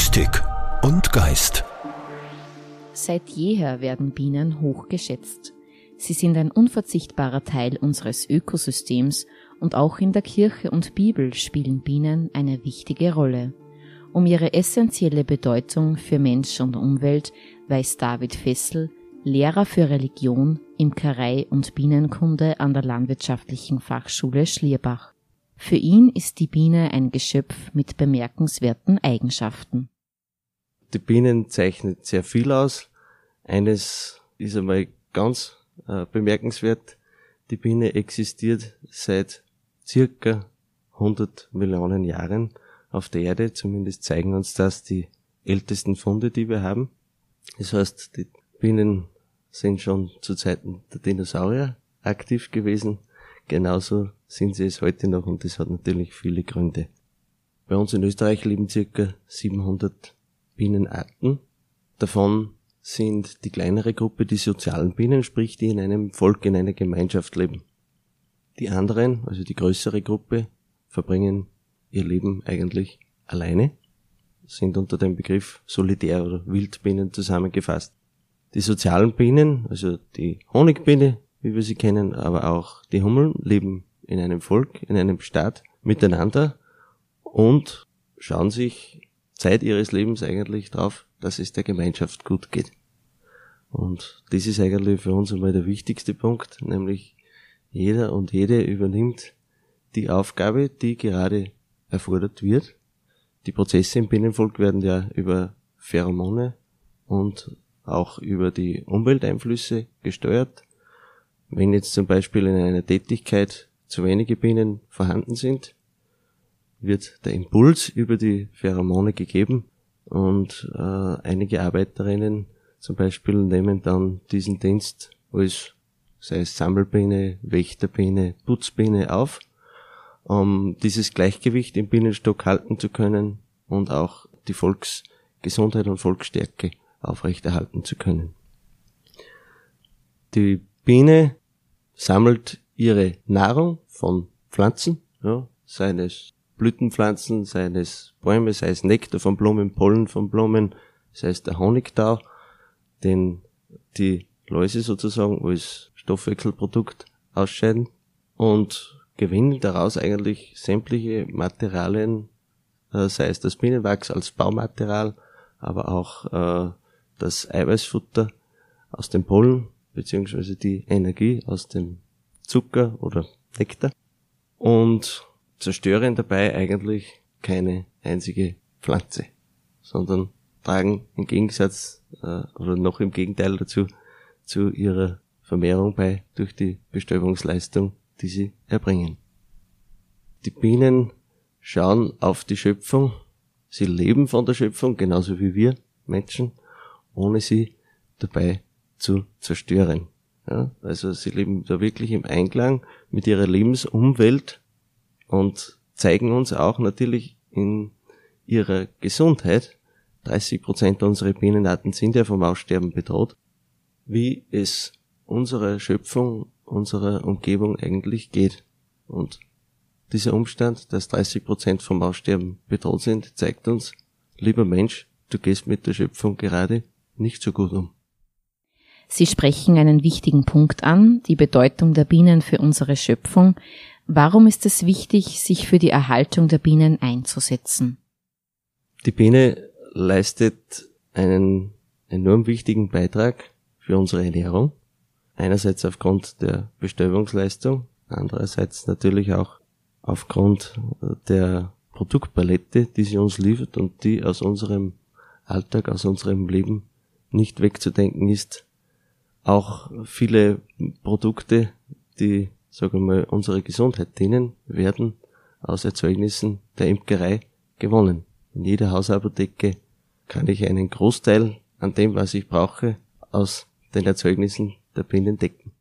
Mystik und Geist. Seit jeher werden Bienen hochgeschätzt. Sie sind ein unverzichtbarer Teil unseres Ökosystems und auch in der Kirche und Bibel spielen Bienen eine wichtige Rolle. Um ihre essentielle Bedeutung für Mensch und Umwelt weiß David Fessel, Lehrer für Religion, Imkerei und Bienenkunde an der Landwirtschaftlichen Fachschule Schlierbach. Für ihn ist die Biene ein Geschöpf mit bemerkenswerten Eigenschaften. Die Bienen zeichnet sehr viel aus. Eines ist einmal ganz äh, bemerkenswert. Die Biene existiert seit circa 100 Millionen Jahren auf der Erde. Zumindest zeigen uns das die ältesten Funde, die wir haben. Das heißt, die Bienen sind schon zu Zeiten der Dinosaurier aktiv gewesen. Genauso sind sie es heute noch und das hat natürlich viele Gründe. Bei uns in Österreich leben circa 700 Bienenarten. Davon sind die kleinere Gruppe die sozialen Bienen, sprich die in einem Volk, in einer Gemeinschaft leben. Die anderen, also die größere Gruppe, verbringen ihr Leben eigentlich alleine, sind unter dem Begriff Solitär oder Wildbienen zusammengefasst. Die sozialen Bienen, also die Honigbiene, wie wir sie kennen, aber auch die Hummeln leben in einem Volk, in einem Staat miteinander und schauen sich Zeit ihres Lebens eigentlich drauf, dass es der Gemeinschaft gut geht. Und das ist eigentlich für uns einmal der wichtigste Punkt, nämlich jeder und jede übernimmt die Aufgabe, die gerade erfordert wird. Die Prozesse im Binnenvolk werden ja über Pheromone und auch über die Umwelteinflüsse gesteuert. Wenn jetzt zum Beispiel in einer Tätigkeit zu wenige Bienen vorhanden sind, wird der Impuls über die Pheromone gegeben und äh, einige Arbeiterinnen zum Beispiel nehmen dann diesen Dienst als sei es Sammelbiene, Wächterbiene, Putzbiene auf, um dieses Gleichgewicht im Bienenstock halten zu können und auch die Volksgesundheit und Volksstärke aufrechterhalten zu können. Die Biene sammelt ihre Nahrung von Pflanzen, ja, seien es Blütenpflanzen, seien es Bäume, sei es Nektar von Blumen, Pollen von Blumen, sei es der Honigtau, den die Läuse sozusagen als Stoffwechselprodukt ausscheiden und gewinnen daraus eigentlich sämtliche Materialien, äh, sei es das Bienenwachs als Baumaterial, aber auch äh, das Eiweißfutter aus dem Pollen, beziehungsweise die Energie aus dem Zucker oder Nektar und zerstören dabei eigentlich keine einzige Pflanze, sondern tragen im Gegensatz äh, oder noch im Gegenteil dazu zu ihrer Vermehrung bei durch die Bestäubungsleistung, die sie erbringen. Die Bienen schauen auf die Schöpfung, sie leben von der Schöpfung, genauso wie wir Menschen, ohne sie dabei zu zerstören. Ja, also sie leben da wirklich im Einklang mit ihrer Lebensumwelt und zeigen uns auch natürlich in ihrer Gesundheit, 30 Prozent unserer Bienenarten sind ja vom Aussterben bedroht, wie es unserer Schöpfung, unserer Umgebung eigentlich geht. Und dieser Umstand, dass 30 Prozent vom Aussterben bedroht sind, zeigt uns, lieber Mensch, du gehst mit der Schöpfung gerade nicht so gut um. Sie sprechen einen wichtigen Punkt an, die Bedeutung der Bienen für unsere Schöpfung. Warum ist es wichtig, sich für die Erhaltung der Bienen einzusetzen? Die Biene leistet einen enorm wichtigen Beitrag für unsere Ernährung. Einerseits aufgrund der Bestäubungsleistung, andererseits natürlich auch aufgrund der Produktpalette, die sie uns liefert und die aus unserem Alltag, aus unserem Leben nicht wegzudenken ist, auch viele Produkte, die, sagen wir mal, unsere Gesundheit dienen, werden aus Erzeugnissen der Imkerei gewonnen. In jeder Hausapotheke kann ich einen Großteil an dem, was ich brauche, aus den Erzeugnissen der Bienen decken.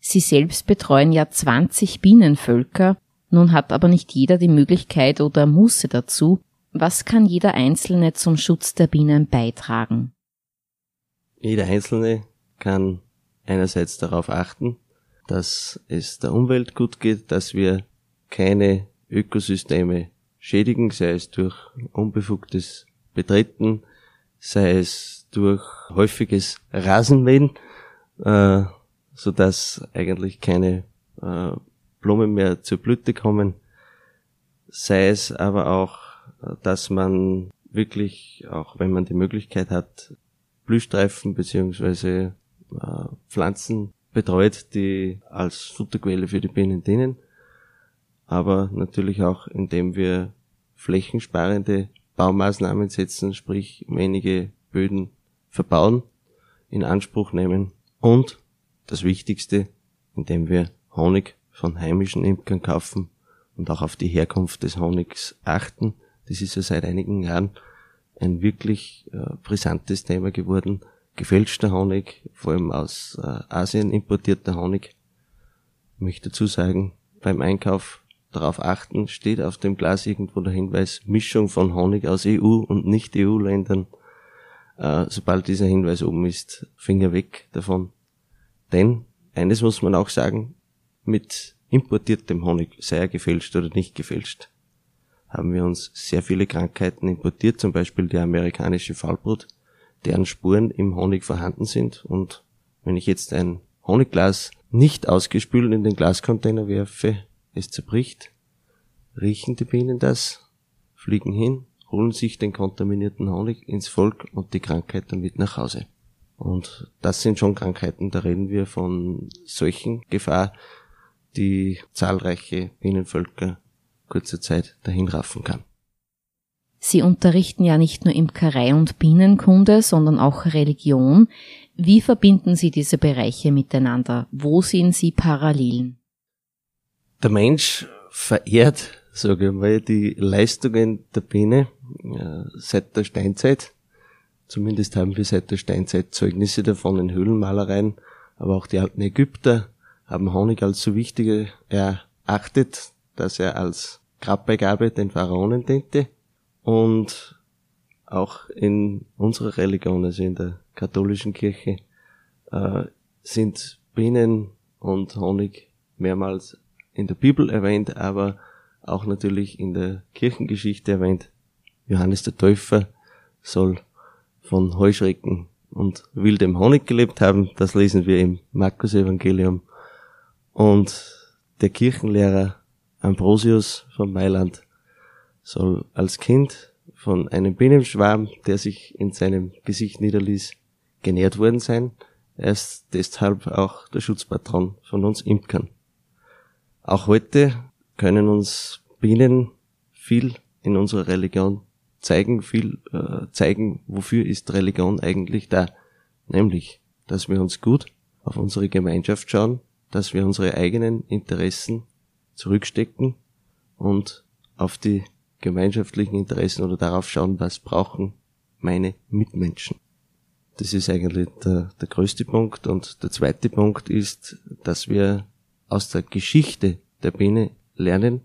Sie selbst betreuen ja 20 Bienenvölker, nun hat aber nicht jeder die Möglichkeit oder Muße dazu. Was kann jeder Einzelne zum Schutz der Bienen beitragen? Jeder Einzelne kann einerseits darauf achten, dass es der Umwelt gut geht, dass wir keine Ökosysteme schädigen, sei es durch unbefugtes betreten, sei es durch häufiges Rasenmähen, äh, so dass eigentlich keine äh, Blumen mehr zur Blüte kommen, sei es aber auch, dass man wirklich, auch wenn man die Möglichkeit hat, Blühstreifen beziehungsweise äh, Pflanzen betreut, die als Futterquelle für die Bienen dienen, aber natürlich auch indem wir flächensparende Baumaßnahmen setzen, sprich wenige Böden verbauen, in Anspruch nehmen und das Wichtigste, indem wir Honig von heimischen Imkern kaufen und auch auf die Herkunft des Honigs achten. Das ist ja seit einigen Jahren ein wirklich äh, brisantes Thema geworden. Gefälschter Honig, vor allem aus äh, Asien importierter Honig. Ich möchte dazu sagen, beim Einkauf darauf achten, steht auf dem Glas irgendwo der Hinweis Mischung von Honig aus EU und nicht EU-Ländern. Äh, sobald dieser Hinweis oben ist, Finger weg davon. Denn, eines muss man auch sagen, mit importiertem Honig, sei er gefälscht oder nicht gefälscht, haben wir uns sehr viele Krankheiten importiert, zum Beispiel die amerikanische Fallbrut, deren Spuren im Honig vorhanden sind. Und wenn ich jetzt ein Honigglas nicht ausgespült in den Glascontainer werfe, es zerbricht, riechen die Bienen das, fliegen hin, holen sich den kontaminierten Honig ins Volk und die Krankheit damit nach Hause. Und das sind schon Krankheiten, da reden wir von solchen Gefahr, die zahlreiche Bienenvölker kurzer Zeit dahin raffen kann. Sie unterrichten ja nicht nur Imkerei und Bienenkunde, sondern auch Religion. Wie verbinden Sie diese Bereiche miteinander? Wo sehen Sie Parallelen? Der Mensch verehrt, sage ich mal, die Leistungen der Biene äh, seit der Steinzeit. Zumindest haben wir seit der Steinzeit Zeugnisse davon in Höhlenmalereien, aber auch die alten Ägypter haben Honig als so wichtig erachtet, dass er als Grabbeigabe den Pharaonen diente. Und auch in unserer Religion, also in der katholischen Kirche, äh, sind Bienen und Honig mehrmals in der Bibel erwähnt, aber auch natürlich in der Kirchengeschichte erwähnt. Johannes der Täufer soll von Heuschrecken und wildem Honig gelebt haben. Das lesen wir im Markus Evangelium. Und der Kirchenlehrer Ambrosius von Mailand soll als Kind von einem Bienenschwarm, der sich in seinem Gesicht niederließ, genährt worden sein. Er ist deshalb auch der Schutzpatron von uns Imkern. Auch heute können uns Bienen viel in unserer Religion zeigen, viel äh, zeigen, wofür ist Religion eigentlich da. Nämlich, dass wir uns gut auf unsere Gemeinschaft schauen, dass wir unsere eigenen Interessen zurückstecken und auf die gemeinschaftlichen Interessen oder darauf schauen, was brauchen meine Mitmenschen. Das ist eigentlich der, der größte Punkt. Und der zweite Punkt ist, dass wir aus der Geschichte der Biene lernen,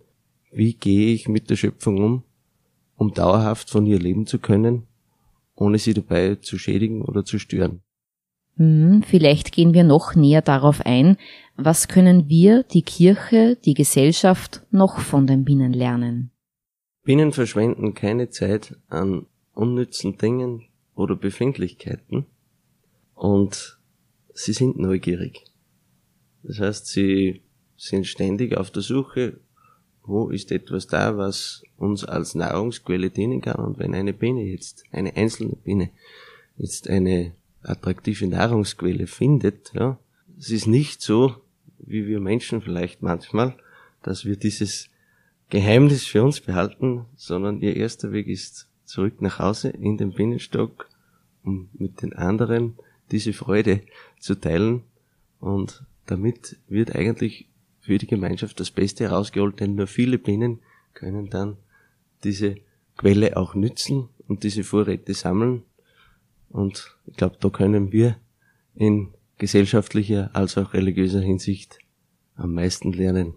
wie gehe ich mit der Schöpfung um, um dauerhaft von ihr leben zu können, ohne sie dabei zu schädigen oder zu stören. Hm, vielleicht gehen wir noch näher darauf ein, was können wir, die Kirche, die Gesellschaft noch von den Bienen lernen? Bienen verschwenden keine Zeit an unnützen Dingen oder Befindlichkeiten und sie sind neugierig. Das heißt, sie sind ständig auf der Suche, wo ist etwas da, was uns als Nahrungsquelle dienen kann. Und wenn eine Biene jetzt, eine einzelne Biene, jetzt eine attraktive Nahrungsquelle findet, ja, es ist nicht so, wie wir Menschen vielleicht manchmal, dass wir dieses Geheimnis für uns behalten, sondern ihr erster Weg ist zurück nach Hause in den Bienenstock, um mit den anderen diese Freude zu teilen. Und damit wird eigentlich für die Gemeinschaft das Beste herausgeholt, denn nur viele Bienen können dann diese Quelle auch nützen und diese Vorräte sammeln und ich glaube, da können wir in gesellschaftlicher als auch religiöser Hinsicht am meisten lernen.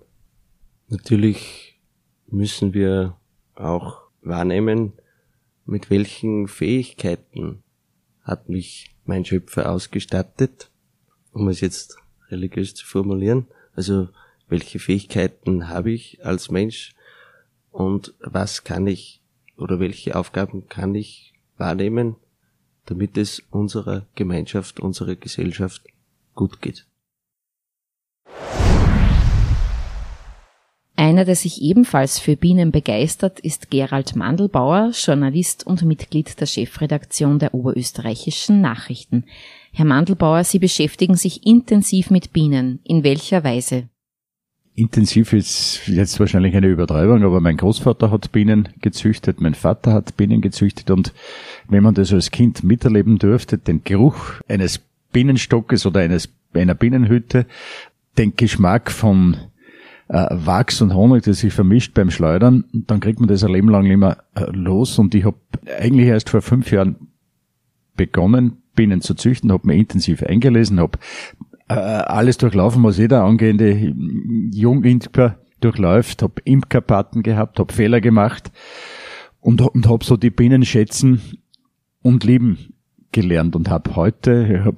Natürlich müssen wir auch wahrnehmen, mit welchen Fähigkeiten hat mich mein Schöpfer ausgestattet, um es jetzt religiös zu formulieren. Also welche Fähigkeiten habe ich als Mensch und was kann ich oder welche Aufgaben kann ich wahrnehmen, damit es unserer Gemeinschaft, unserer Gesellschaft gut geht. Einer, der sich ebenfalls für Bienen begeistert, ist Gerald Mandelbauer, Journalist und Mitglied der Chefredaktion der Oberösterreichischen Nachrichten. Herr Mandelbauer, Sie beschäftigen sich intensiv mit Bienen. In welcher Weise? Intensiv ist jetzt wahrscheinlich eine Übertreibung, aber mein Großvater hat Bienen gezüchtet, mein Vater hat Bienen gezüchtet und wenn man das als Kind miterleben dürfte, den Geruch eines Bienenstockes oder eines, einer Bienenhütte, den Geschmack von Wachs und Honig, das sich vermischt beim Schleudern, dann kriegt man das ein Leben lang immer äh, los. Und ich habe eigentlich erst vor fünf Jahren begonnen, Bienen zu züchten, habe mir intensiv eingelesen, habe äh, alles durchlaufen, was jeder angehende Jungimker durchläuft, habe Imkerpaten gehabt, habe Fehler gemacht und, und habe so die Bienen schätzen und lieben gelernt und habe heute hab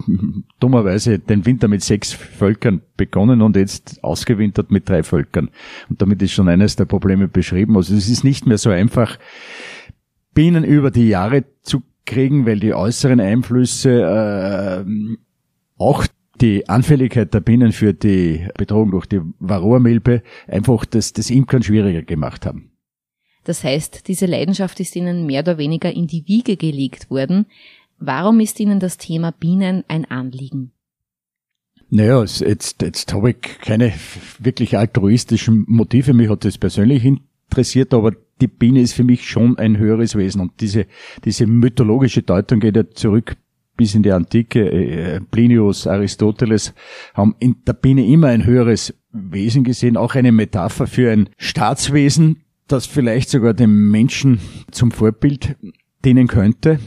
dummerweise den Winter mit sechs Völkern begonnen und jetzt ausgewintert mit drei Völkern. Und damit ist schon eines der Probleme beschrieben. Also es ist nicht mehr so einfach, Bienen über die Jahre zu kriegen, weil die äußeren Einflüsse äh, auch die Anfälligkeit der Bienen für die Bedrohung durch die Varroa-Milbe einfach das, das Imkern schwieriger gemacht haben. Das heißt, diese Leidenschaft ist Ihnen mehr oder weniger in die Wiege gelegt worden. Warum ist Ihnen das Thema Bienen ein Anliegen? Naja, jetzt, jetzt habe ich keine wirklich altruistischen Motive. Mich hat das persönlich interessiert, aber die Biene ist für mich schon ein höheres Wesen. Und diese, diese mythologische Deutung geht ja zurück bis in die Antike. Äh, Plinius, Aristoteles haben in der Biene immer ein höheres Wesen gesehen, auch eine Metapher für ein Staatswesen, das vielleicht sogar dem Menschen zum Vorbild dienen könnte.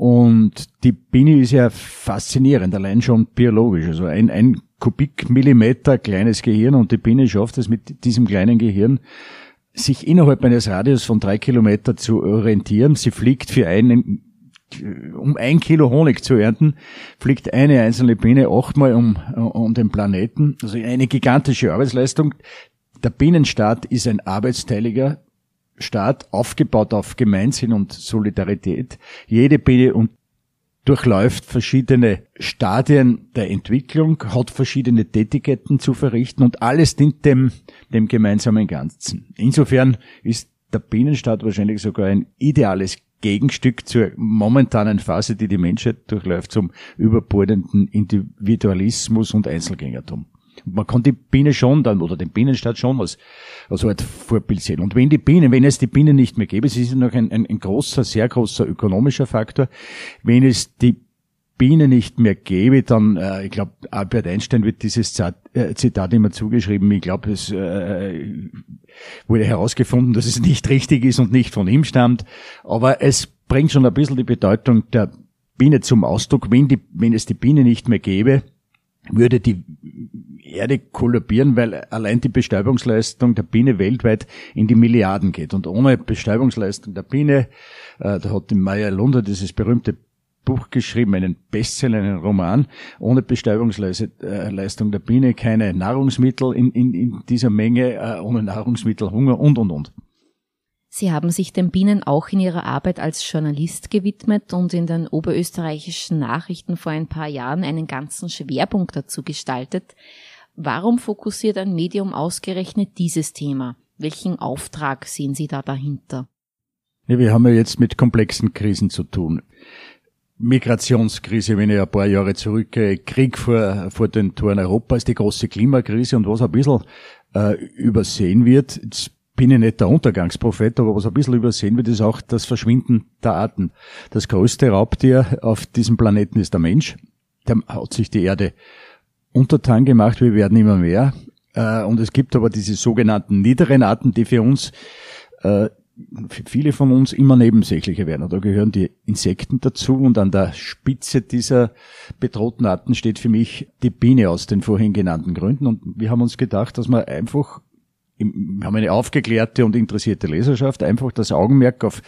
Und die Biene ist ja faszinierend, allein schon biologisch. Also ein, ein Kubikmillimeter kleines Gehirn und die Biene schafft es mit diesem kleinen Gehirn, sich innerhalb eines Radius von drei Kilometer zu orientieren. Sie fliegt für einen um ein Kilo Honig zu ernten, fliegt eine einzelne Biene achtmal um, um den Planeten. Also eine gigantische Arbeitsleistung. Der Bienenstaat ist ein arbeitsteiliger Staat, aufgebaut auf Gemeinsinn und Solidarität. Jede Biene und durchläuft verschiedene Stadien der Entwicklung, hat verschiedene Tätigkeiten zu verrichten und alles dient dem, dem gemeinsamen Ganzen. Insofern ist der Bienenstaat wahrscheinlich sogar ein ideales Gegenstück zur momentanen Phase, die die Menschheit durchläuft, zum überbordenden Individualismus und Einzelgängertum. Man kann die Biene schon dann, oder den Bienenstaat schon als, als Art Vorbild sehen. Und wenn die Bienen, wenn es die Bienen nicht mehr gäbe, es ist noch ein, ein, ein großer, sehr großer ökonomischer Faktor, wenn es die Biene nicht mehr gäbe, dann, äh, ich glaube, Albert Einstein wird dieses Zitat, äh, Zitat immer zugeschrieben. Ich glaube, es äh, wurde herausgefunden, dass es nicht richtig ist und nicht von ihm stammt. Aber es bringt schon ein bisschen die Bedeutung der Biene zum Ausdruck. Wenn, die, wenn es die Biene nicht mehr gäbe, würde die Erde kollabieren, weil allein die Bestäubungsleistung der Biene weltweit in die Milliarden geht. Und ohne Bestäubungsleistung der Biene, äh, da hat die Maya Lunder dieses berühmte Buch geschrieben, einen Bestseller, einen Roman, ohne Bestäubungsleistung der Biene, keine Nahrungsmittel in, in, in dieser Menge, äh, ohne Nahrungsmittel Hunger und, und, und. Sie haben sich den Bienen auch in Ihrer Arbeit als Journalist gewidmet und in den oberösterreichischen Nachrichten vor ein paar Jahren einen ganzen Schwerpunkt dazu gestaltet. Warum fokussiert ein Medium ausgerechnet dieses Thema? Welchen Auftrag sehen Sie da dahinter? Ja, wir haben ja jetzt mit komplexen Krisen zu tun. Migrationskrise, wenn ich ein paar Jahre zurückgehe, Krieg vor, vor den Toren Europas, die große Klimakrise und was ein bisschen äh, übersehen wird, jetzt bin ich nicht der Untergangsprophet, aber was ein bisschen übersehen wird, ist auch das Verschwinden der Arten. Das größte Raubtier auf diesem Planeten ist der Mensch. Der hat sich die Erde untertan gemacht, wir werden immer mehr. Äh, und es gibt aber diese sogenannten niederen Arten, die für uns äh, viele von uns immer nebensächlicher werden. Da gehören die Insekten dazu und an der Spitze dieser bedrohten Arten steht für mich die Biene aus den vorhin genannten Gründen. Und wir haben uns gedacht, dass wir einfach, wir haben eine aufgeklärte und interessierte Leserschaft, einfach das Augenmerk auf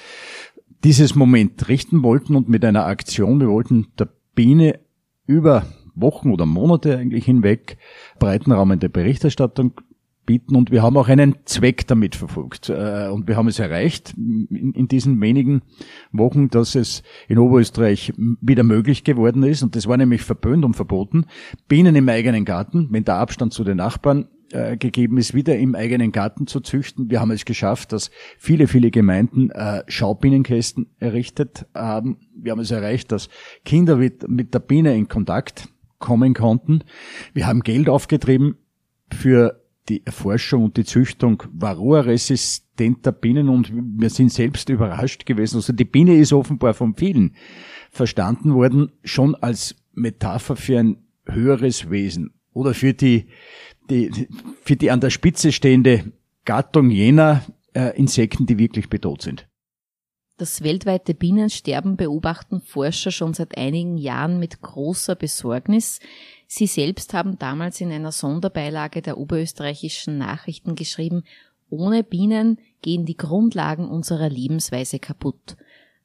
dieses Moment richten wollten und mit einer Aktion, wir wollten der Biene über Wochen oder Monate eigentlich hinweg breiten Raum in der Berichterstattung bieten und wir haben auch einen Zweck damit verfolgt. Äh, und wir haben es erreicht in diesen wenigen Wochen, dass es in Oberösterreich wieder möglich geworden ist. Und das war nämlich verböhnt und verboten. Bienen im eigenen Garten, wenn der Abstand zu den Nachbarn äh, gegeben ist, wieder im eigenen Garten zu züchten. Wir haben es geschafft, dass viele, viele Gemeinden äh, Schaubienenkästen errichtet haben. Wir haben es erreicht, dass Kinder mit der Biene in Kontakt kommen konnten. Wir haben Geld aufgetrieben für die Erforschung und die Züchtung varroa-resistenter Bienen und wir sind selbst überrascht gewesen. Also die Biene ist offenbar von vielen verstanden worden, schon als Metapher für ein höheres Wesen oder für die, die für die an der Spitze stehende Gattung jener äh, Insekten, die wirklich bedroht sind. Das weltweite Bienensterben beobachten Forscher schon seit einigen Jahren mit großer Besorgnis. Sie selbst haben damals in einer Sonderbeilage der oberösterreichischen Nachrichten geschrieben, ohne Bienen gehen die Grundlagen unserer Lebensweise kaputt.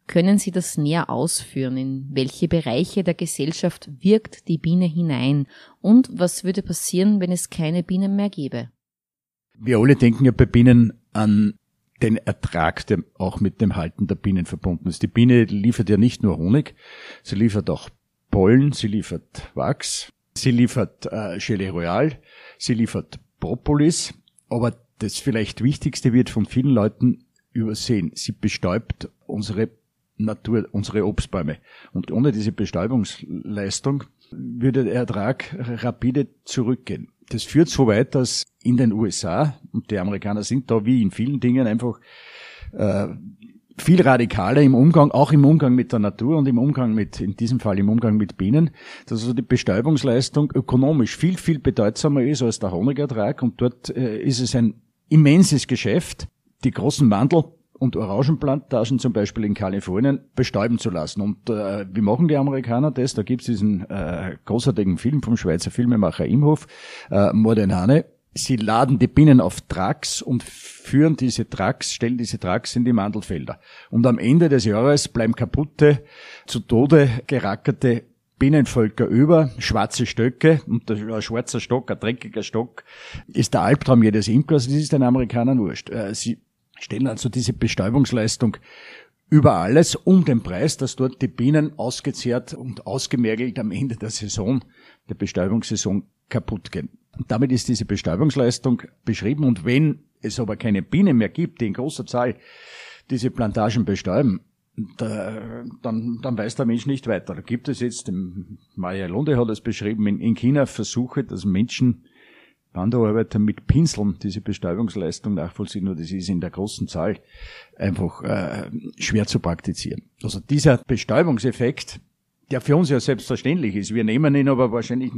Können Sie das näher ausführen? In welche Bereiche der Gesellschaft wirkt die Biene hinein? Und was würde passieren, wenn es keine Bienen mehr gäbe? Wir alle denken ja bei Bienen an den Ertrag, der auch mit dem Halten der Bienen verbunden ist. Die Biene liefert ja nicht nur Honig, sie liefert auch Pollen, sie liefert Wachs, Sie liefert äh, Gelee Royal, sie liefert Propolis, aber das vielleicht Wichtigste wird von vielen Leuten übersehen. Sie bestäubt unsere Natur, unsere Obstbäume. Und ohne diese Bestäubungsleistung würde der Ertrag rapide zurückgehen. Das führt so weit, dass in den USA, und die Amerikaner sind da wie in vielen Dingen einfach äh, viel radikaler im Umgang, auch im Umgang mit der Natur und im Umgang mit, in diesem Fall im Umgang mit Bienen, dass also die Bestäubungsleistung ökonomisch viel, viel bedeutsamer ist als der Honigertrag. Und dort äh, ist es ein immenses Geschäft, die großen Mandel und Orangenplantagen zum Beispiel in Kalifornien bestäuben zu lassen. Und äh, wie machen die Amerikaner das? Da gibt's diesen äh, großartigen Film vom Schweizer Filmemacher Imhof, äh, Mordenhane, Sie laden die Bienen auf Trucks und führen diese Trucks, stellen diese Trucks in die Mandelfelder. Und am Ende des Jahres bleiben kaputte, zu Tode gerackerte Bienenvölker über, schwarze Stöcke und ein schwarzer Stock, ein dreckiger Stock, ist der Albtraum jedes Imkers, das ist den Amerikanern wurscht. Äh, sie stellen also diese Bestäubungsleistung über alles um den Preis, dass dort die Bienen ausgezehrt und ausgemergelt am Ende der Saison, der Bestäubungssaison kaputt gehen. Und damit ist diese Bestäubungsleistung beschrieben. Und wenn es aber keine Bienen mehr gibt, die in großer Zahl diese Plantagen bestäuben, da, dann, dann weiß der Mensch nicht weiter. Da gibt es jetzt, Maya Lunde hat es beschrieben, in, in China Versuche, dass Menschen, Wanderarbeiter mit Pinseln diese Bestäubungsleistung nachvollziehen, nur das ist in der großen Zahl einfach äh, schwer zu praktizieren. Also dieser Bestäubungseffekt der für uns ja selbstverständlich ist. Wir nehmen ihn aber wahrscheinlich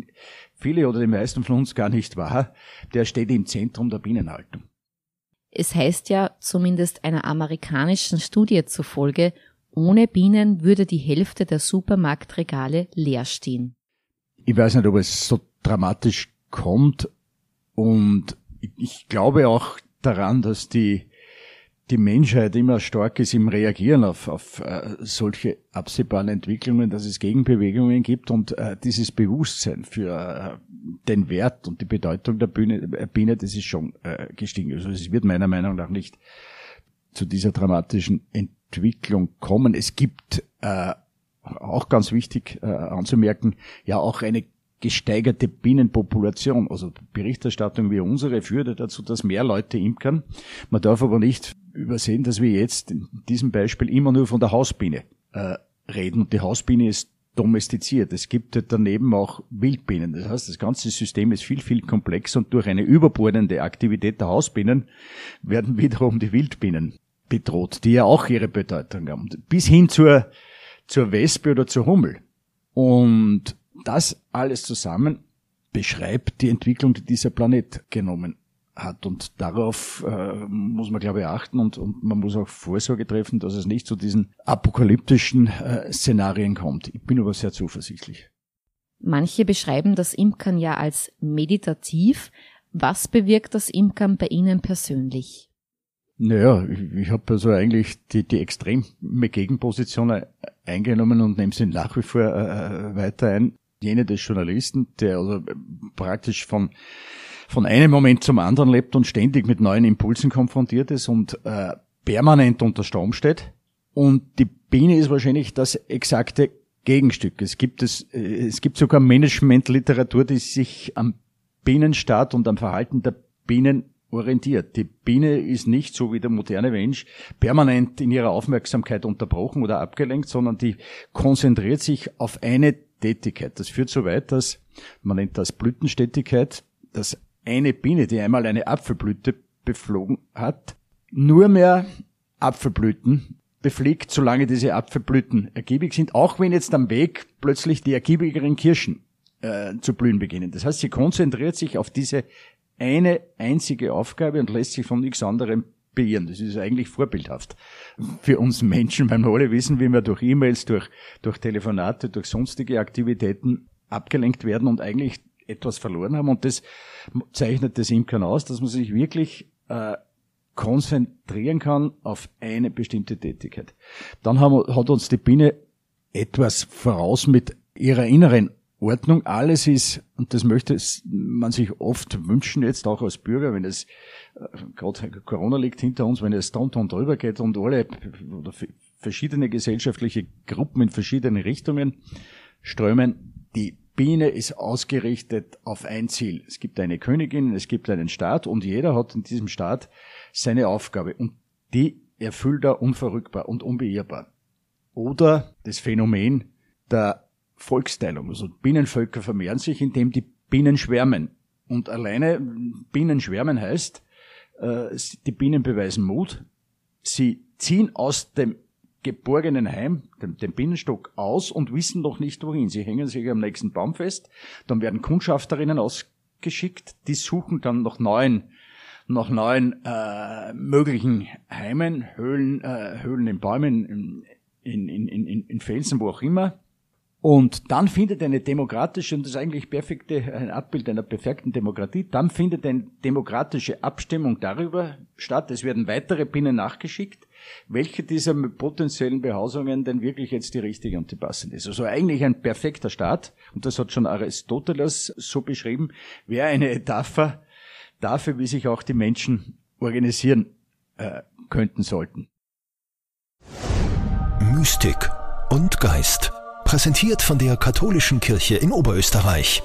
viele oder die meisten von uns gar nicht wahr. Der steht im Zentrum der Bienenhaltung. Es heißt ja, zumindest einer amerikanischen Studie zufolge, ohne Bienen würde die Hälfte der Supermarktregale leer stehen. Ich weiß nicht, ob es so dramatisch kommt und ich glaube auch daran, dass die die Menschheit immer stark ist im Reagieren auf, auf äh, solche absehbaren Entwicklungen, dass es Gegenbewegungen gibt und äh, dieses Bewusstsein für äh, den Wert und die Bedeutung der Bühne, Biene, das ist schon gestiegen. Also es wird meiner Meinung nach nicht zu dieser dramatischen Entwicklung kommen. Es gibt auch ganz wichtig anzumerken, ja auch eine gesteigerte Bienenpopulation. Also Berichterstattung wie unsere führt dazu, dass mehr Leute imkern. Man darf aber nicht übersehen, dass wir jetzt in diesem Beispiel immer nur von der Hausbiene äh, reden. Und die Hausbiene ist domestiziert. Es gibt daneben auch Wildbienen. Das heißt, das ganze System ist viel, viel komplexer und durch eine überbordende Aktivität der Hausbienen werden wiederum die Wildbienen bedroht, die ja auch ihre Bedeutung haben. Bis hin zur, zur Wespe oder zur Hummel. Und das alles zusammen beschreibt die Entwicklung, die dieser Planet genommen hat. Und darauf äh, muss man, glaube ich, achten und, und man muss auch Vorsorge treffen, dass es nicht zu diesen apokalyptischen äh, Szenarien kommt. Ich bin aber sehr zuversichtlich. Manche beschreiben das Imkern ja als meditativ. Was bewirkt das Imkern bei Ihnen persönlich? Naja, ich, ich habe also eigentlich die, die extreme Gegenposition eingenommen und nehme sie nach wie vor äh, weiter ein. Jene des Journalisten, der also praktisch von von einem Moment zum anderen lebt und ständig mit neuen Impulsen konfrontiert ist und äh, permanent unter Strom steht. Und die Biene ist wahrscheinlich das exakte Gegenstück. Es gibt es, äh, es gibt sogar Managementliteratur, die sich am Bienenstaat und am Verhalten der Bienen orientiert. Die Biene ist nicht so wie der moderne Mensch permanent in ihrer Aufmerksamkeit unterbrochen oder abgelenkt, sondern die konzentriert sich auf eine Tätigkeit. Das führt so weit, dass man nennt das Blütenstätigkeit, dass eine Biene, die einmal eine Apfelblüte beflogen hat, nur mehr Apfelblüten befliegt, solange diese Apfelblüten ergiebig sind, auch wenn jetzt am Weg plötzlich die ergiebigeren Kirschen äh, zu blühen beginnen. Das heißt, sie konzentriert sich auf diese eine einzige Aufgabe und lässt sich von nichts anderem beirren. Das ist eigentlich vorbildhaft für uns Menschen, weil wir alle wissen, wie wir durch E-Mails, durch, durch Telefonate, durch sonstige Aktivitäten abgelenkt werden und eigentlich etwas verloren haben. Und das zeichnet das Imkern aus, dass man sich wirklich äh, konzentrieren kann auf eine bestimmte Tätigkeit. Dann haben, hat uns die Biene etwas voraus mit ihrer inneren Ordnung. Alles ist, und das möchte man sich oft wünschen, jetzt auch als Bürger, wenn es, äh, gerade Corona liegt hinter uns, wenn es und drüber geht und alle oder verschiedene gesellschaftliche Gruppen in verschiedene Richtungen strömen, die Biene ist ausgerichtet auf ein Ziel. Es gibt eine Königin, es gibt einen Staat und jeder hat in diesem Staat seine Aufgabe und die erfüllt er unverrückbar und unbeirrbar. Oder das Phänomen der Volksteilung. Also Bienenvölker vermehren sich, indem die Bienen schwärmen. Und alleine Bienen schwärmen heißt, äh, die Bienen beweisen Mut. Sie ziehen aus dem geborgenen Heim, dem, dem Bienenstock aus und wissen noch nicht wohin. Sie hängen sich am nächsten Baum fest. Dann werden Kundschafterinnen ausgeschickt, die suchen dann nach neuen nach neuen äh, möglichen Heimen, Höhlen, äh, Höhlen in Bäumen, in, in, in, in, in Felsen, wo auch immer. Und dann findet eine demokratische, und das ist eigentlich perfekte, ein Abbild einer perfekten Demokratie, dann findet eine demokratische Abstimmung darüber statt. Es werden weitere Binnen nachgeschickt, welche dieser potenziellen Behausungen denn wirklich jetzt die richtige und die passende ist. Also eigentlich ein perfekter Staat, und das hat schon Aristoteles so beschrieben, wäre eine Etapher dafür, wie sich auch die Menschen organisieren äh, könnten sollten. Mystik und Geist. Präsentiert von der Katholischen Kirche in Oberösterreich.